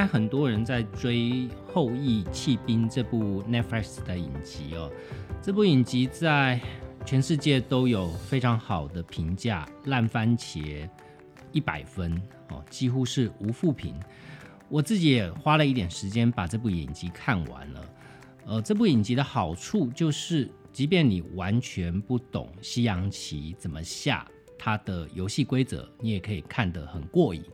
该很多人在追《后羿弃兵》这部 Netflix 的影集哦。这部影集在全世界都有非常好的评价，烂番茄一百分哦，几乎是无负评。我自己也花了一点时间把这部影集看完了。呃，这部影集的好处就是，即便你完全不懂西洋棋怎么下，它的游戏规则，你也可以看得很过瘾。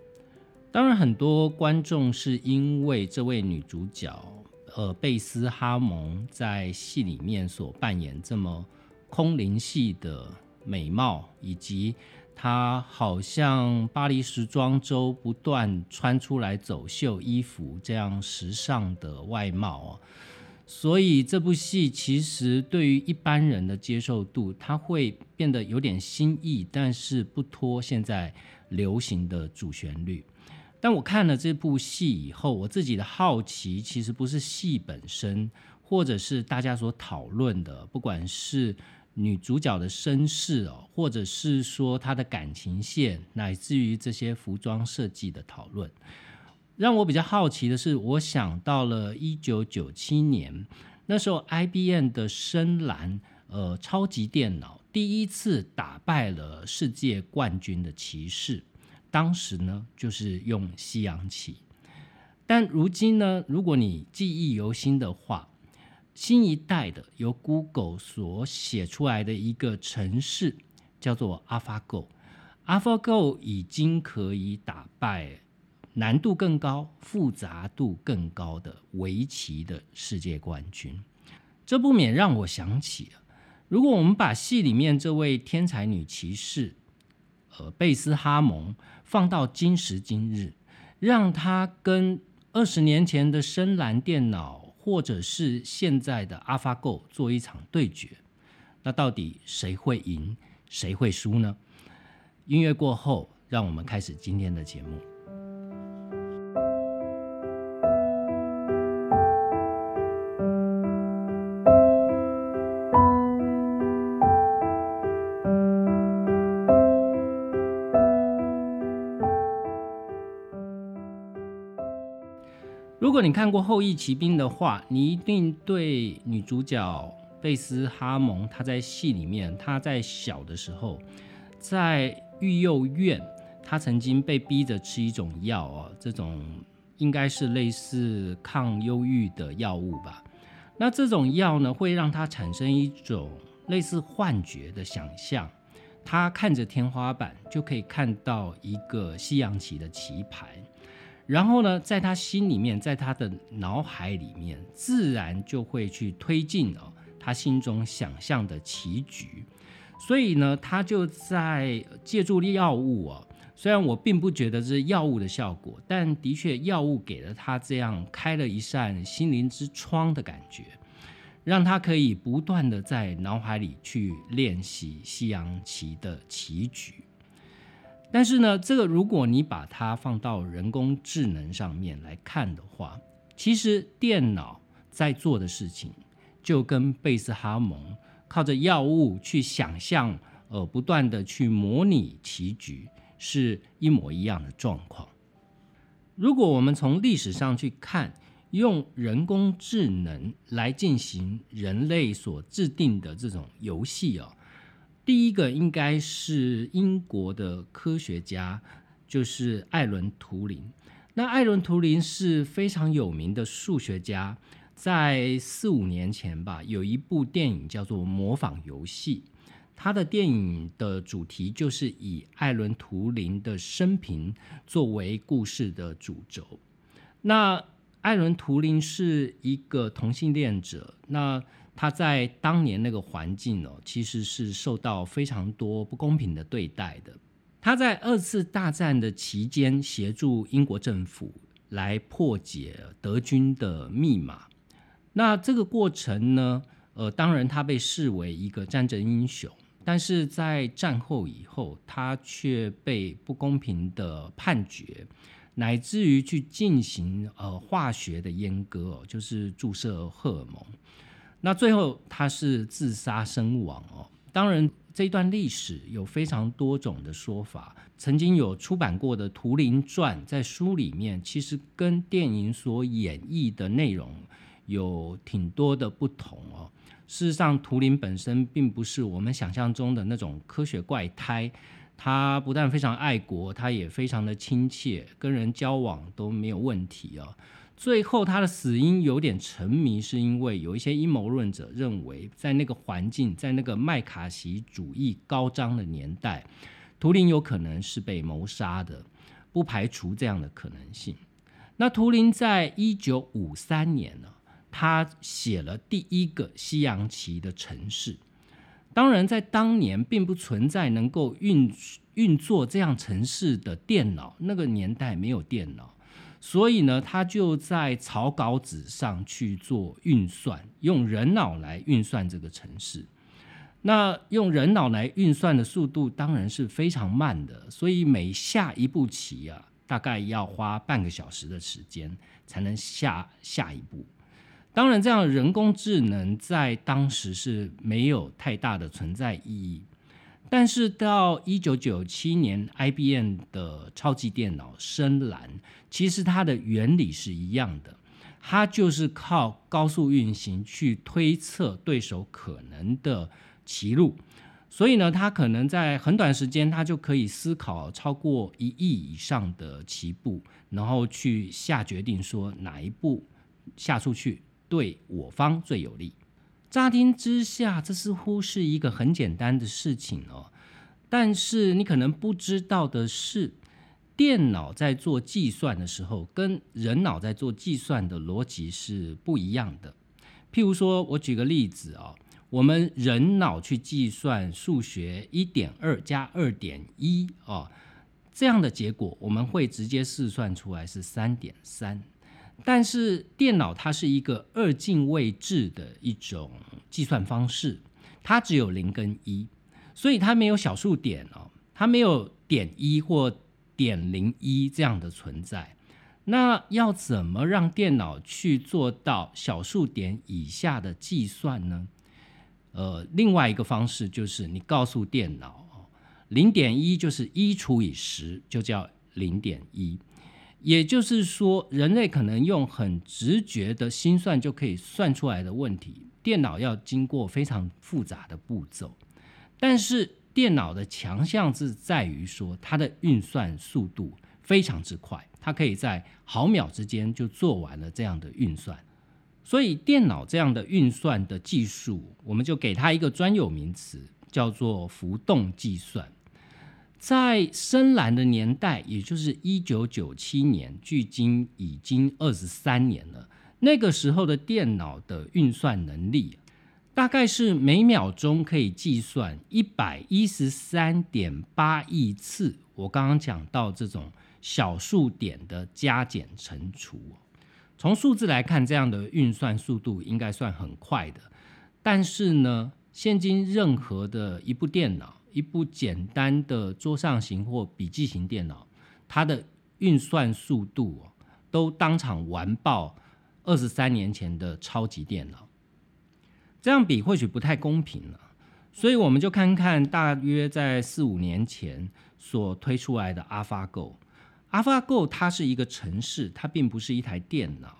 当然，很多观众是因为这位女主角，呃，贝斯哈蒙在戏里面所扮演这么空灵系的美貌，以及她好像巴黎时装周不断穿出来走秀衣服这样时尚的外貌哦，所以这部戏其实对于一般人的接受度，它会变得有点新意，但是不脱现在流行的主旋律。但我看了这部戏以后，我自己的好奇其实不是戏本身，或者是大家所讨论的，不管是女主角的身世哦，或者是说她的感情线，乃至于这些服装设计的讨论，让我比较好奇的是，我想到了一九九七年那时候，IBM 的深蓝呃超级电脑第一次打败了世界冠军的骑士。当时呢，就是用西洋棋，但如今呢，如果你记忆犹新的话，新一代的由 Google 所写出来的一个城市叫做 AlphaGo，AlphaGo 已经可以打败难度更高、复杂度更高的围棋的世界冠军。这不免让我想起，如果我们把戏里面这位天才女骑士，呃，贝斯哈蒙。放到今时今日，让他跟二十年前的深蓝电脑，或者是现在的 AlphaGo 做一场对决，那到底谁会赢，谁会输呢？音乐过后，让我们开始今天的节目。你看过《后羿骑兵》的话，你一定对女主角贝斯哈蒙她在戏里面，她在小的时候在育幼院，她曾经被逼着吃一种药哦，这种应该是类似抗忧郁的药物吧。那这种药呢，会让她产生一种类似幻觉的想象，她看着天花板就可以看到一个西洋棋的棋盘。然后呢，在他心里面，在他的脑海里面，自然就会去推进哦他心中想象的棋局。所以呢，他就在借助药物哦。虽然我并不觉得是药物的效果，但的确药物给了他这样开了一扇心灵之窗的感觉，让他可以不断的在脑海里去练习西洋棋的棋局。但是呢，这个如果你把它放到人工智能上面来看的话，其实电脑在做的事情，就跟贝斯哈蒙靠着药物去想象，呃，不断的去模拟棋局，是一模一样的状况。如果我们从历史上去看，用人工智能来进行人类所制定的这种游戏啊。第一个应该是英国的科学家，就是艾伦·图灵。那艾伦·图灵是非常有名的数学家，在四五年前吧，有一部电影叫做《模仿游戏》，他的电影的主题就是以艾伦·图灵的生平作为故事的主轴。那艾伦·图灵是一个同性恋者，那。他在当年那个环境哦，其实是受到非常多不公平的对待的。他在二次大战的期间协助英国政府来破解德军的密码。那这个过程呢，呃，当然他被视为一个战争英雄，但是在战后以后，他却被不公平的判决，乃至于去进行呃化学的阉割，就是注射荷尔蒙。那最后他是自杀身亡哦，当然，这段历史有非常多种的说法。曾经有出版过的《图灵传》在书里面，其实跟电影所演绎的内容有挺多的不同哦。事实上，图灵本身并不是我们想象中的那种科学怪胎，他不但非常爱国，他也非常的亲切，跟人交往都没有问题哦。最后，他的死因有点沉迷，是因为有一些阴谋论者认为，在那个环境，在那个麦卡锡主义高涨的年代，图灵有可能是被谋杀的，不排除这样的可能性。那图灵在一九五三年呢，他写了第一个西洋棋的城市。当然，在当年并不存在能够运运作这样城市的电脑，那个年代没有电脑。所以呢，他就在草稿纸上去做运算，用人脑来运算这个城市。那用人脑来运算的速度当然是非常慢的，所以每下一步棋啊，大概要花半个小时的时间才能下下一步。当然，这样人工智能在当时是没有太大的存在意义。但是到一九九七年，IBM 的超级电脑深蓝，其实它的原理是一样的，它就是靠高速运行去推测对手可能的棋路，所以呢，它可能在很短时间，它就可以思考超过一亿以上的棋步，然后去下决定说哪一步下出去对我方最有利。乍听之下，这似乎是一个很简单的事情哦。但是你可能不知道的是，电脑在做计算的时候，跟人脑在做计算的逻辑是不一样的。譬如说，我举个例子啊，我们人脑去计算数学一点二加二点一啊这样的结果，我们会直接试算出来是三点三。但是电脑它是一个二进位制的一种计算方式，它只有零跟一，所以它没有小数点哦，它没有点一或点零一这样的存在。那要怎么让电脑去做到小数点以下的计算呢？呃，另外一个方式就是你告诉电脑，零点一就是一除以十，就叫零点一。也就是说，人类可能用很直觉的心算就可以算出来的问题，电脑要经过非常复杂的步骤。但是电脑的强项是在于说，它的运算速度非常之快，它可以在毫秒之间就做完了这样的运算。所以，电脑这样的运算的技术，我们就给它一个专有名词，叫做浮动计算。在深蓝的年代，也就是一九九七年，距今已经二十三年了。那个时候的电脑的运算能力，大概是每秒钟可以计算一百一十三点八亿次。我刚刚讲到这种小数点的加减乘除，从数字来看，这样的运算速度应该算很快的。但是呢，现今任何的一部电脑。一部简单的桌上型或笔记型电脑，它的运算速度都当场完爆二十三年前的超级电脑。这样比或许不太公平了，所以我们就看看大约在四五年前所推出来的 AlphaGo。AlphaGo 它是一个城市，它并不是一台电脑。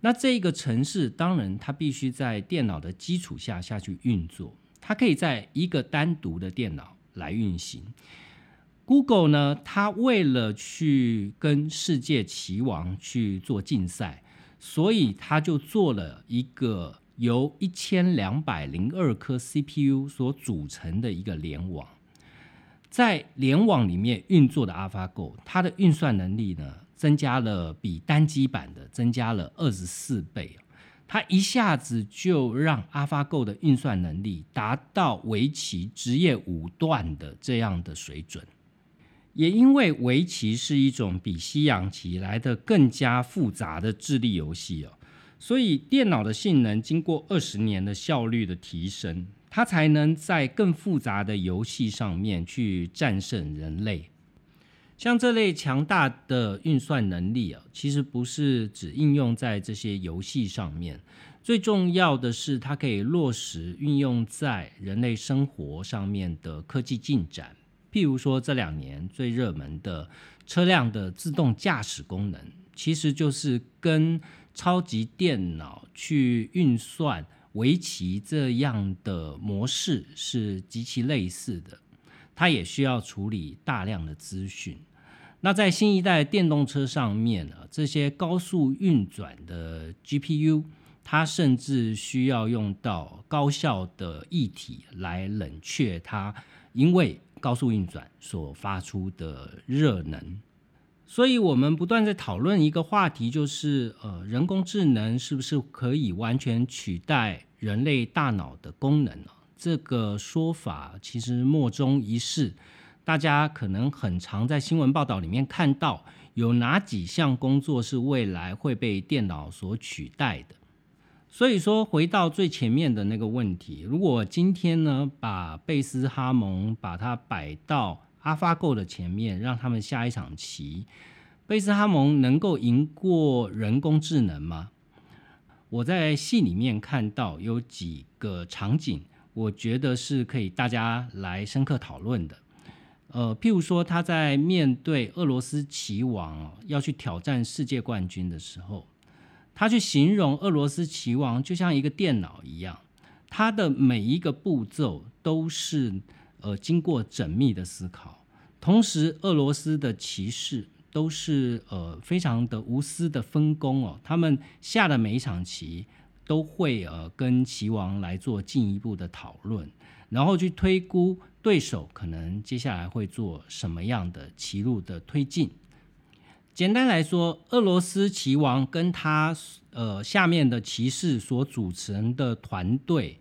那这个城市当然它必须在电脑的基础下下去运作。它可以在一个单独的电脑来运行。Google 呢，它为了去跟世界棋王去做竞赛，所以它就做了一个由一千两百零二颗 CPU 所组成的一个联网。在联网里面运作的 AlphaGo，它的运算能力呢，增加了比单机版的增加了二十四倍。它一下子就让 AlphaGo 的运算能力达到围棋职业五段的这样的水准，也因为围棋是一种比西洋棋来的更加复杂的智力游戏哦，所以电脑的性能经过二十年的效率的提升，它才能在更复杂的游戏上面去战胜人类。像这类强大的运算能力啊，其实不是只应用在这些游戏上面，最重要的是，它可以落实运用在人类生活上面的科技进展。譬如说，这两年最热门的车辆的自动驾驶功能，其实就是跟超级电脑去运算围棋这样的模式是极其类似的。它也需要处理大量的资讯。那在新一代电动车上面呢，这些高速运转的 GPU，它甚至需要用到高效的液体来冷却它，因为高速运转所发出的热能。所以，我们不断在讨论一个话题，就是呃，人工智能是不是可以完全取代人类大脑的功能呢？这个说法其实莫衷一是。大家可能很常在新闻报道里面看到，有哪几项工作是未来会被电脑所取代的。所以说，回到最前面的那个问题，如果今天呢，把贝斯哈蒙把它摆到 AlphaGo 的前面，让他们下一场棋，贝斯哈蒙能够赢过人工智能吗？我在戏里面看到有几个场景，我觉得是可以大家来深刻讨论的。呃，譬如说，他在面对俄罗斯棋王要去挑战世界冠军的时候，他去形容俄罗斯棋王就像一个电脑一样，他的每一个步骤都是呃经过缜密的思考，同时俄罗斯的骑士都是呃非常的无私的分工哦，他们下的每一场棋都会呃跟棋王来做进一步的讨论，然后去推估。对手可能接下来会做什么样的棋路的推进？简单来说，俄罗斯棋王跟他呃下面的骑士所组成的团队，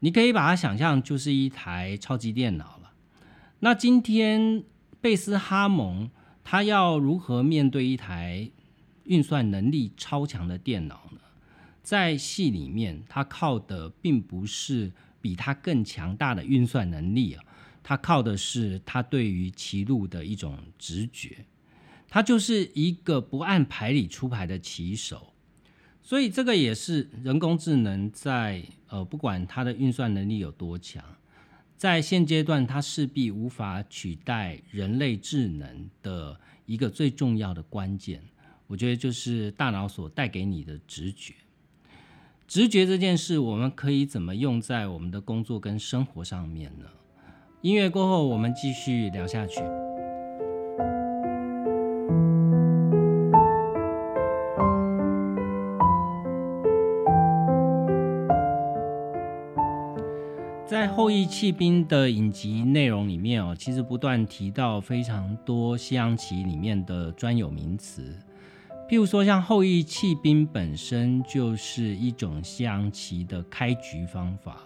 你可以把它想象就是一台超级电脑了。那今天贝斯哈蒙他要如何面对一台运算能力超强的电脑呢？在戏里面，他靠的并不是比他更强大的运算能力啊。他靠的是他对于棋路的一种直觉，他就是一个不按牌理出牌的棋手，所以这个也是人工智能在呃不管它的运算能力有多强，在现阶段它势必无法取代人类智能的一个最重要的关键，我觉得就是大脑所带给你的直觉。直觉这件事，我们可以怎么用在我们的工作跟生活上面呢？音乐过后，我们继续聊下去。在《后羿弃兵》的影集内容里面哦，其实不断提到非常多西洋棋里面的专有名词，譬如说像后羿弃兵本身就是一种西洋棋的开局方法。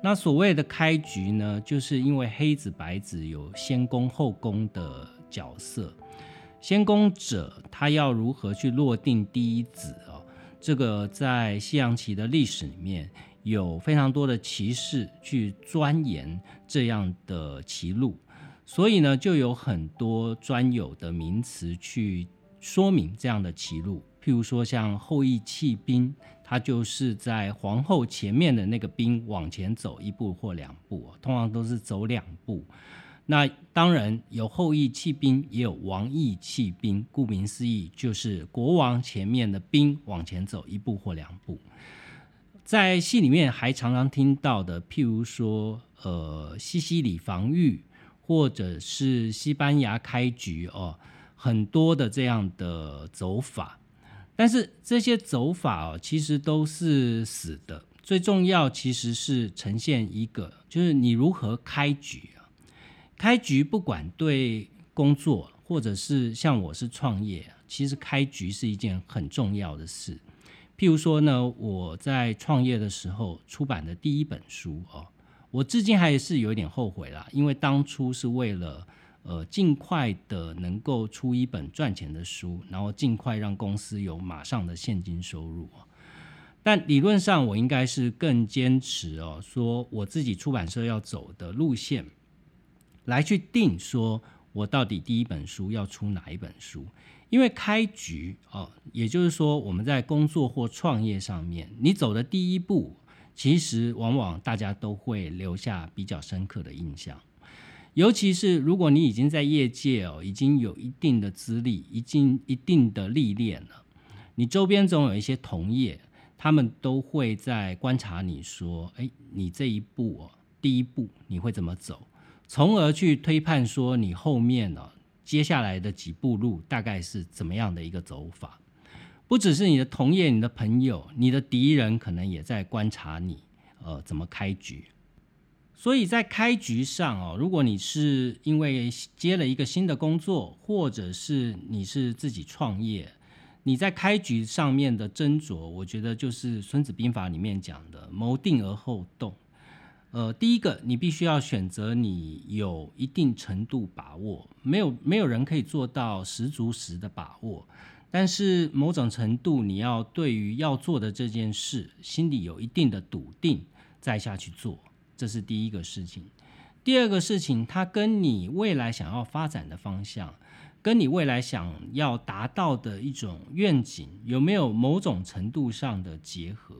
那所谓的开局呢，就是因为黑子白子有先攻后攻的角色，先攻者他要如何去落定第一子哦？这个在西洋棋的历史里面有非常多的棋士去钻研这样的棋路，所以呢，就有很多专有的名词去说明这样的棋路，譬如说像后羿弃兵。它就是在皇后前面的那个兵往前走一步或两步，通常都是走两步。那当然有后羿弃兵，也有王羿弃兵。顾名思义，就是国王前面的兵往前走一步或两步。在戏里面还常常听到的，譬如说，呃，西西里防御，或者是西班牙开局哦，很多的这样的走法。但是这些走法哦，其实都是死的。最重要其实是呈现一个，就是你如何开局啊。开局不管对工作，或者是像我是创业，其实开局是一件很重要的事。譬如说呢，我在创业的时候出版的第一本书哦，我至今还是有一点后悔啦，因为当初是为了。呃，尽快的能够出一本赚钱的书，然后尽快让公司有马上的现金收入但理论上，我应该是更坚持哦，说我自己出版社要走的路线，来去定说我到底第一本书要出哪一本书？因为开局哦，也就是说我们在工作或创业上面，你走的第一步，其实往往大家都会留下比较深刻的印象。尤其是如果你已经在业界哦，已经有一定的资历，已经一定的历练了，你周边总有一些同业，他们都会在观察你说，哎，你这一步哦，第一步你会怎么走？从而去推判说你后面呢，接下来的几步路大概是怎么样的一个走法。不只是你的同业、你的朋友、你的敌人，可能也在观察你，呃，怎么开局。所以在开局上哦，如果你是因为接了一个新的工作，或者是你是自己创业，你在开局上面的斟酌，我觉得就是《孙子兵法》里面讲的“谋定而后动”。呃，第一个，你必须要选择你有一定程度把握，没有没有人可以做到十足十的把握，但是某种程度你要对于要做的这件事心里有一定的笃定，再下去做，这是第一个事情。第二个事情，它跟你未来想要发展的方向，跟你未来想要达到的一种愿景，有没有某种程度上的结合？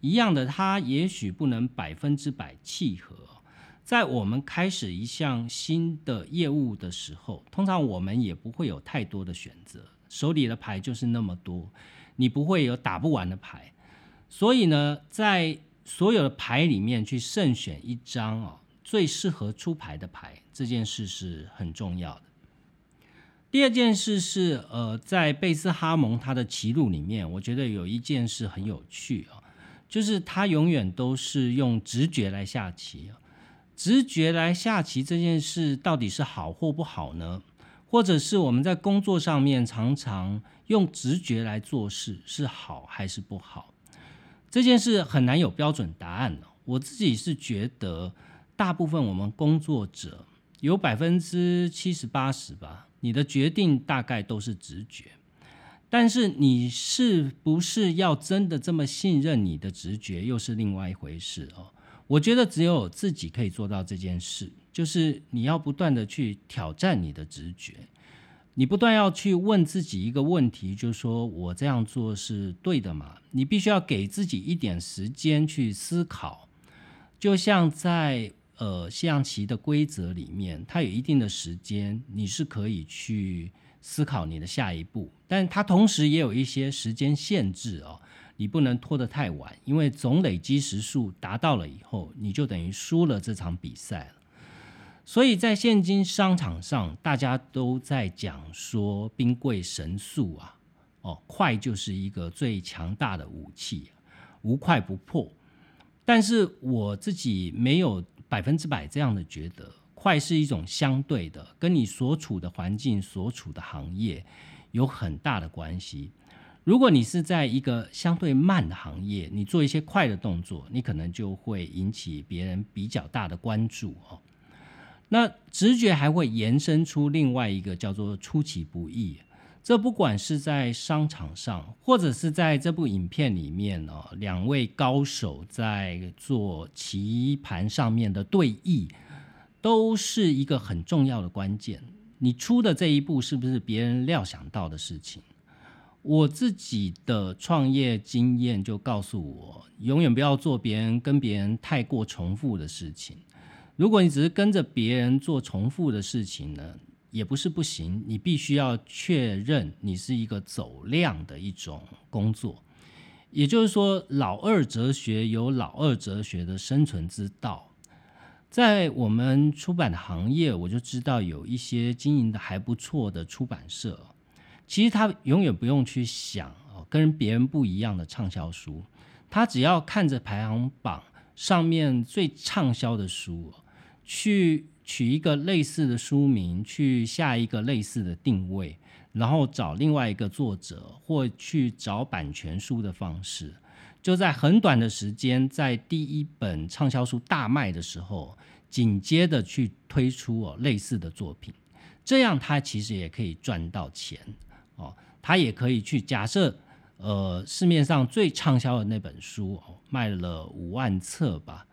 一样的，它也许不能百分之百契合。在我们开始一项新的业务的时候，通常我们也不会有太多的选择，手里的牌就是那么多，你不会有打不完的牌。所以呢，在所有的牌里面去慎选一张哦最适合出牌的牌，这件事是很重要的。第二件事是，呃，在贝斯哈蒙他的棋路里面，我觉得有一件事很有趣啊。就是他永远都是用直觉来下棋直觉来下棋这件事到底是好或不好呢？或者是我们在工作上面常常用直觉来做事是好还是不好？这件事很难有标准答案我自己是觉得，大部分我们工作者有百分之七十八十吧，你的决定大概都是直觉。但是你是不是要真的这么信任你的直觉，又是另外一回事哦。我觉得只有自己可以做到这件事，就是你要不断的去挑战你的直觉，你不断要去问自己一个问题，就是说我这样做是对的吗？你必须要给自己一点时间去思考，就像在呃象棋的规则里面，它有一定的时间，你是可以去。思考你的下一步，但它同时也有一些时间限制哦，你不能拖得太晚，因为总累积时数达到了以后，你就等于输了这场比赛了。所以在现今商场上，大家都在讲说兵贵神速啊，哦，快就是一个最强大的武器，无快不破。但是我自己没有百分之百这样的觉得。快是一种相对的，跟你所处的环境、所处的行业有很大的关系。如果你是在一个相对慢的行业，你做一些快的动作，你可能就会引起别人比较大的关注哦。那直觉还会延伸出另外一个叫做出其不意。这不管是在商场上，或者是在这部影片里面哦，两位高手在做棋盘上面的对弈。都是一个很重要的关键。你出的这一步是不是别人料想到的事情？我自己的创业经验就告诉我，永远不要做别人跟别人太过重复的事情。如果你只是跟着别人做重复的事情呢，也不是不行。你必须要确认你是一个走量的一种工作。也就是说，老二哲学有老二哲学的生存之道。在我们出版的行业，我就知道有一些经营的还不错的出版社，其实他永远不用去想哦，跟别人不一样的畅销书，他只要看着排行榜上面最畅销的书，去取一个类似的书名，去下一个类似的定位，然后找另外一个作者，或去找版权书的方式。就在很短的时间，在第一本畅销书大卖的时候，紧接着去推出哦类似的作品，这样他其实也可以赚到钱哦。他也可以去假设，呃，市面上最畅销的那本书哦卖了五万册吧，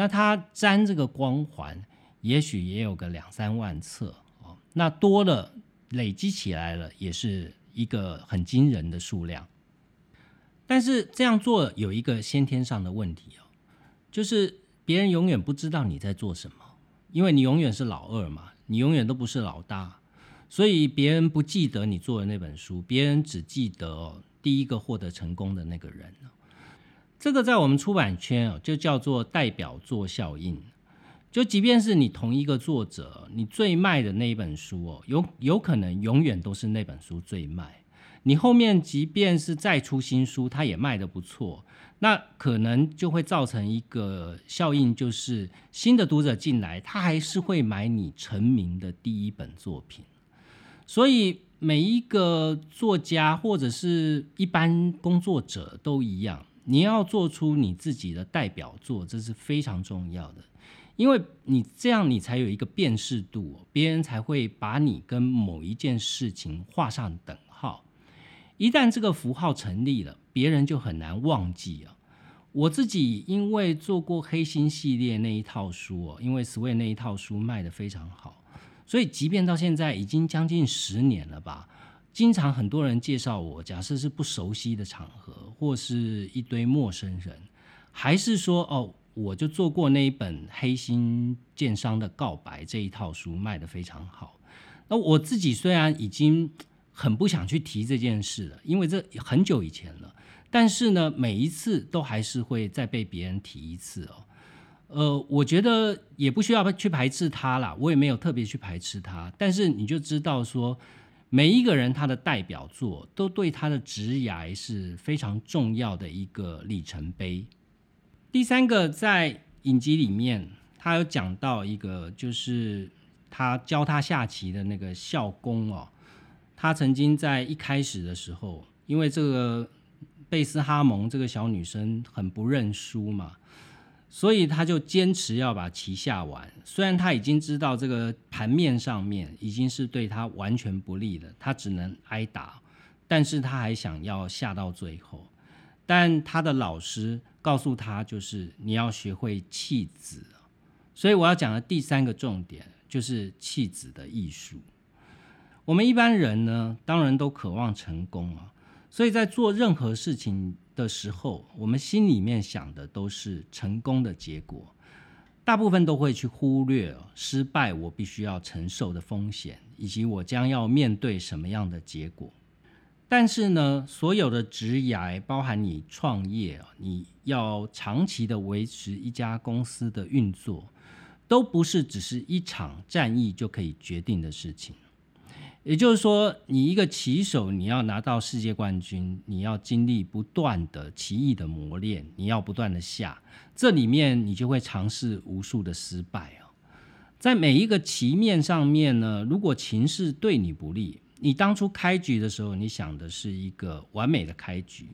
那他沾这个光环，也许也有个两三万册哦。那多了累积起来了，也是一个很惊人的数量。但是这样做有一个先天上的问题哦，就是别人永远不知道你在做什么，因为你永远是老二嘛，你永远都不是老大，所以别人不记得你做的那本书，别人只记得第一个获得成功的那个人。这个在我们出版圈哦，就叫做代表作效应。就即便是你同一个作者，你最卖的那一本书哦，有有可能永远都是那本书最卖。你后面即便是再出新书，它也卖的不错，那可能就会造成一个效应，就是新的读者进来，他还是会买你成名的第一本作品。所以每一个作家或者是一般工作者都一样。你要做出你自己的代表作，这是非常重要的，因为你这样你才有一个辨识度，别人才会把你跟某一件事情画上等号。一旦这个符号成立了，别人就很难忘记啊。我自己因为做过黑心系列那一套书哦，因为 Sway 那一套书卖的非常好，所以即便到现在已经将近十年了吧。经常很多人介绍我，假设是不熟悉的场合，或是一堆陌生人，还是说哦，我就做过那一本《黑心建商的告白》这一套书，卖的非常好。那我自己虽然已经很不想去提这件事了，因为这很久以前了，但是呢，每一次都还是会再被别人提一次哦。呃，我觉得也不需要去排斥他啦，我也没有特别去排斥他，但是你就知道说。每一个人他的代表作都对他的职涯是非常重要的一个里程碑。第三个在影集里面，他有讲到一个，就是他教他下棋的那个校工哦，他曾经在一开始的时候，因为这个贝斯哈蒙这个小女生很不认输嘛。所以他就坚持要把棋下完，虽然他已经知道这个盘面上面已经是对他完全不利的，他只能挨打，但是他还想要下到最后。但他的老师告诉他，就是你要学会弃子。所以我要讲的第三个重点就是弃子的艺术。我们一般人呢，当然都渴望成功啊，所以在做任何事情。的时候，我们心里面想的都是成功的结果，大部分都会去忽略失败我必须要承受的风险，以及我将要面对什么样的结果。但是呢，所有的职涯，包含你创业你要长期的维持一家公司的运作，都不是只是一场战役就可以决定的事情。也就是说，你一个棋手，你要拿到世界冠军，你要经历不断的棋艺的磨练，你要不断的下，这里面你就会尝试无数的失败哦。在每一个棋面上面呢，如果情势对你不利，你当初开局的时候，你想的是一个完美的开局，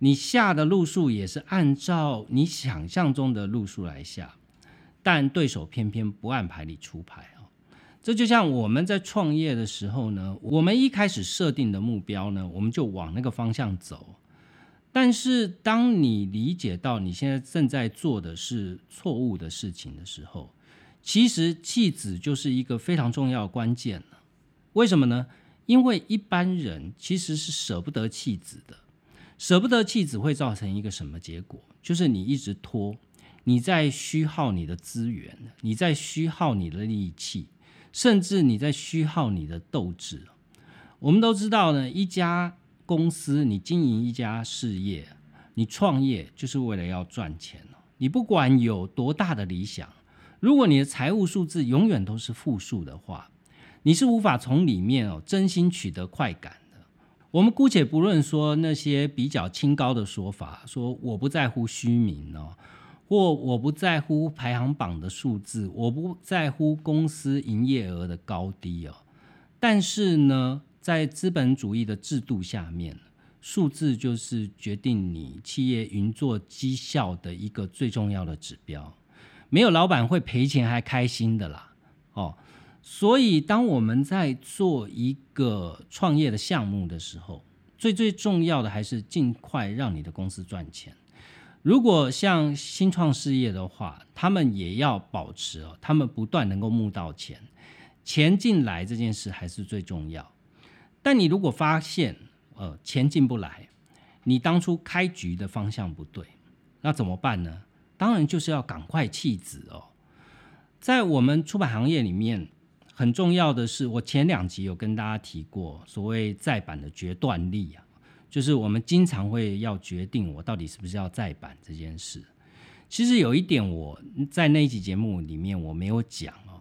你下的路数也是按照你想象中的路数来下，但对手偏偏不按牌理出牌。这就像我们在创业的时候呢，我们一开始设定的目标呢，我们就往那个方向走。但是当你理解到你现在正在做的是错误的事情的时候，其实弃子就是一个非常重要的关键了。为什么呢？因为一般人其实是舍不得弃子的，舍不得弃子会造成一个什么结果？就是你一直拖，你在虚耗你的资源，你在虚耗你的力气。甚至你在虚耗你的斗志。我们都知道呢，一家公司你经营一家事业，你创业就是为了要赚钱你不管有多大的理想，如果你的财务数字永远都是负数的话，你是无法从里面哦真心取得快感的。我们姑且不论说那些比较清高的说法，说我不在乎虚名哦。或我不在乎排行榜的数字，我不在乎公司营业额的高低哦。但是呢，在资本主义的制度下面，数字就是决定你企业运作绩效的一个最重要的指标。没有老板会赔钱还开心的啦哦。所以，当我们在做一个创业的项目的时候，最最重要的还是尽快让你的公司赚钱。如果像新创事业的话，他们也要保持哦，他们不断能够募到钱，钱进来这件事还是最重要。但你如果发现，呃，钱进不来，你当初开局的方向不对，那怎么办呢？当然就是要赶快弃子哦。在我们出版行业里面，很重要的是，我前两集有跟大家提过，所谓再版的决断力啊，就是我们经常会要决定我到底是不是要再版这件事。其实有一点我在那一集节目里面我没有讲哦，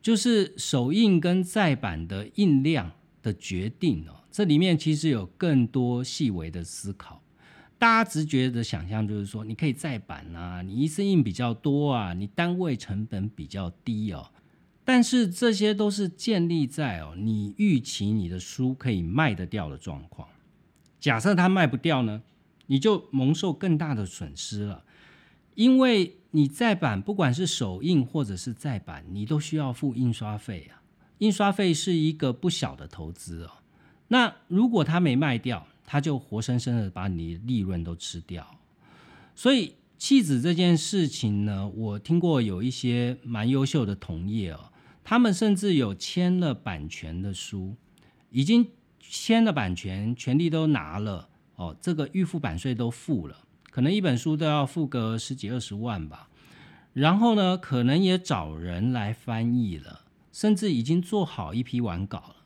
就是首印跟再版的印量的决定哦，这里面其实有更多细微的思考。大家直觉的想象就是说，你可以再版啊，你一次印比较多啊，你单位成本比较低哦。但是这些都是建立在哦，你预期你的书可以卖得掉的状况。假设它卖不掉呢，你就蒙受更大的损失了，因为你再版，不管是首印或者是再版，你都需要付印刷费啊。印刷费是一个不小的投资哦。那如果它没卖掉，它就活生生的把你利润都吃掉，所以弃子这件事情呢，我听过有一些蛮优秀的同业哦，他们甚至有签了版权的书，已经签了版权，权利都拿了哦，这个预付版税都付了，可能一本书都要付个十几二十万吧，然后呢，可能也找人来翻译了，甚至已经做好一批完稿了。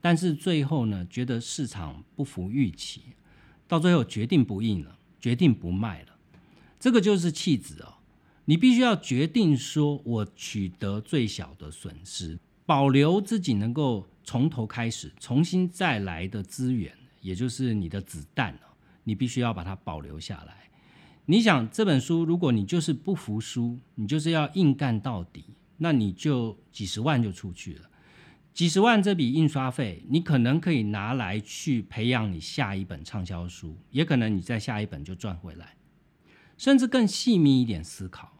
但是最后呢，觉得市场不符预期，到最后决定不印了，决定不卖了。这个就是弃子哦。你必须要决定说，我取得最小的损失，保留自己能够从头开始、重新再来的资源，也就是你的子弹哦。你必须要把它保留下来。你想这本书，如果你就是不服输，你就是要硬干到底，那你就几十万就出去了。几十万这笔印刷费，你可能可以拿来去培养你下一本畅销书，也可能你在下一本就赚回来。甚至更细密一点思考，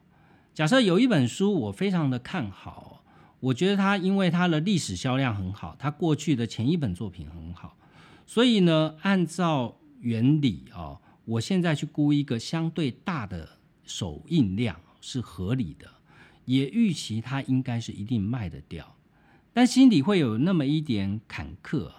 假设有一本书我非常的看好，我觉得它因为它的历史销量很好，它过去的前一本作品很好，所以呢，按照原理啊，我现在去估一个相对大的首印量是合理的，也预期它应该是一定卖得掉。但心里会有那么一点坎坷，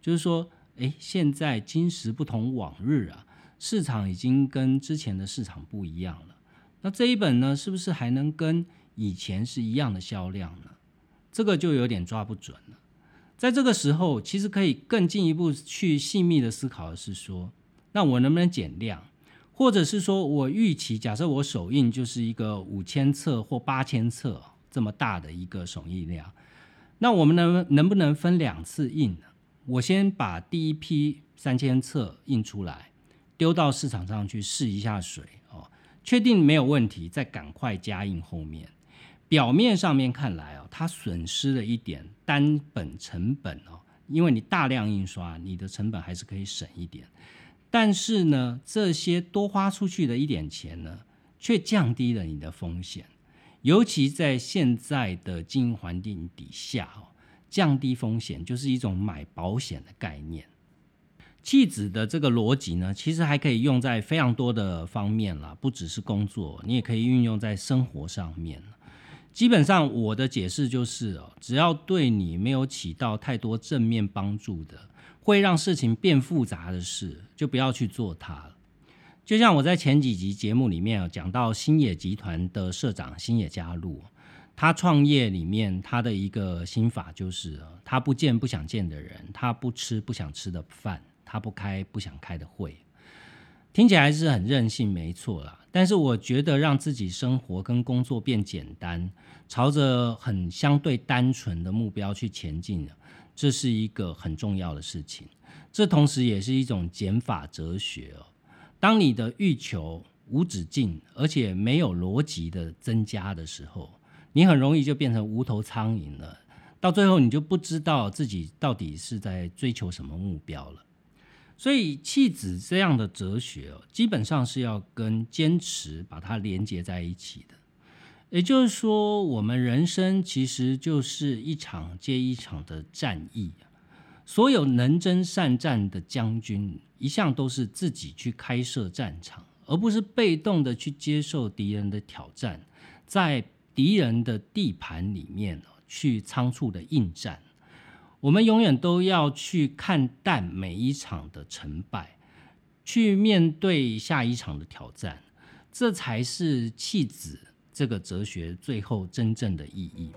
就是说，哎，现在今时不同往日啊，市场已经跟之前的市场不一样了。那这一本呢，是不是还能跟以前是一样的销量呢？这个就有点抓不准了。在这个时候，其实可以更进一步去细密的思考的是说，那我能不能减量，或者是说我预期，假设我首印就是一个五千册或八千册这么大的一个首印量。那我们能能不能分两次印呢？我先把第一批三千册印出来，丢到市场上去试一下水哦，确定没有问题，再赶快加印后面。表面上面看来，它损失了一点单本成本哦，因为你大量印刷，你的成本还是可以省一点。但是呢，这些多花出去的一点钱呢，却降低了你的风险。尤其在现在的经营环境底下，哦，降低风险就是一种买保险的概念。弃子的这个逻辑呢，其实还可以用在非常多的方面啦，不只是工作，你也可以运用在生活上面。基本上，我的解释就是哦，只要对你没有起到太多正面帮助的，会让事情变复杂的事，就不要去做它。就像我在前几集节目里面有讲到新野集团的社长新野加入，他创业里面他的一个心法就是，他不见不想见的人，他不吃不想吃的饭，他不开不想开的会，听起来是很任性，没错啦。但是我觉得让自己生活跟工作变简单，朝着很相对单纯的目标去前进，这是一个很重要的事情。这同时也是一种减法哲学哦。当你的欲求无止境，而且没有逻辑的增加的时候，你很容易就变成无头苍蝇了。到最后，你就不知道自己到底是在追求什么目标了。所以，弃子这样的哲学哦，基本上是要跟坚持把它连接在一起的。也就是说，我们人生其实就是一场接一场的战役。所有能征善战的将军，一向都是自己去开设战场，而不是被动的去接受敌人的挑战，在敌人的地盘里面去仓促的应战。我们永远都要去看淡每一场的成败，去面对下一场的挑战，这才是弃子这个哲学最后真正的意义。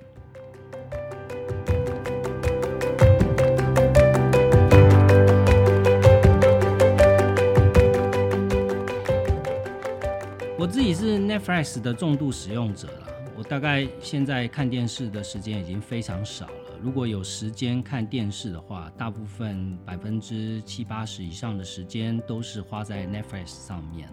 我自己是 Netflix 的重度使用者了，我大概现在看电视的时间已经非常少。如果有时间看电视的话，大部分百分之七八十以上的时间都是花在 Netflix 上面。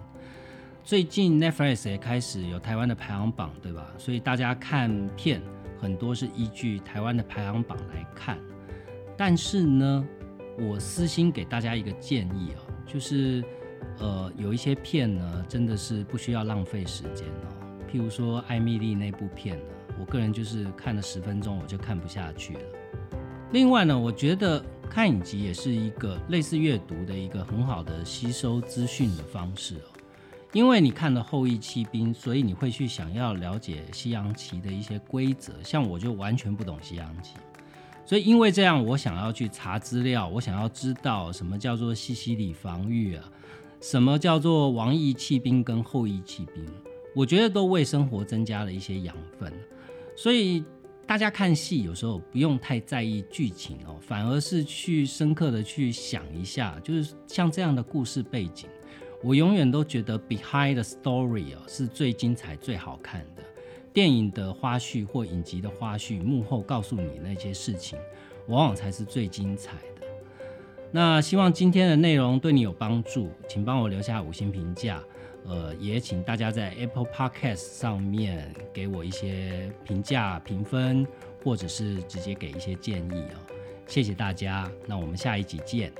最近 Netflix 也开始有台湾的排行榜，对吧？所以大家看片很多是依据台湾的排行榜来看。但是呢，我私心给大家一个建议啊，就是呃有一些片呢，真的是不需要浪费时间哦。譬如说艾米丽那部片呢。我个人就是看了十分钟，我就看不下去了。另外呢，我觉得看影集也是一个类似阅读的一个很好的吸收资讯的方式哦。因为你看了《后羿弃兵》，所以你会去想要了解西洋棋的一些规则。像我就完全不懂西洋棋，所以因为这样，我想要去查资料，我想要知道什么叫做西西里防御啊，什么叫做王毅弃兵跟后羿弃兵，我觉得都为生活增加了一些养分。所以大家看戏有时候不用太在意剧情哦，反而是去深刻的去想一下，就是像这样的故事背景，我永远都觉得 behind the story 哦是最精彩、最好看的。电影的花絮或影集的花絮，幕后告诉你那些事情，往往才是最精彩的。那希望今天的内容对你有帮助，请帮我留下五星评价。呃，也请大家在 Apple Podcast 上面给我一些评价、评分，或者是直接给一些建议哦。谢谢大家，那我们下一集见。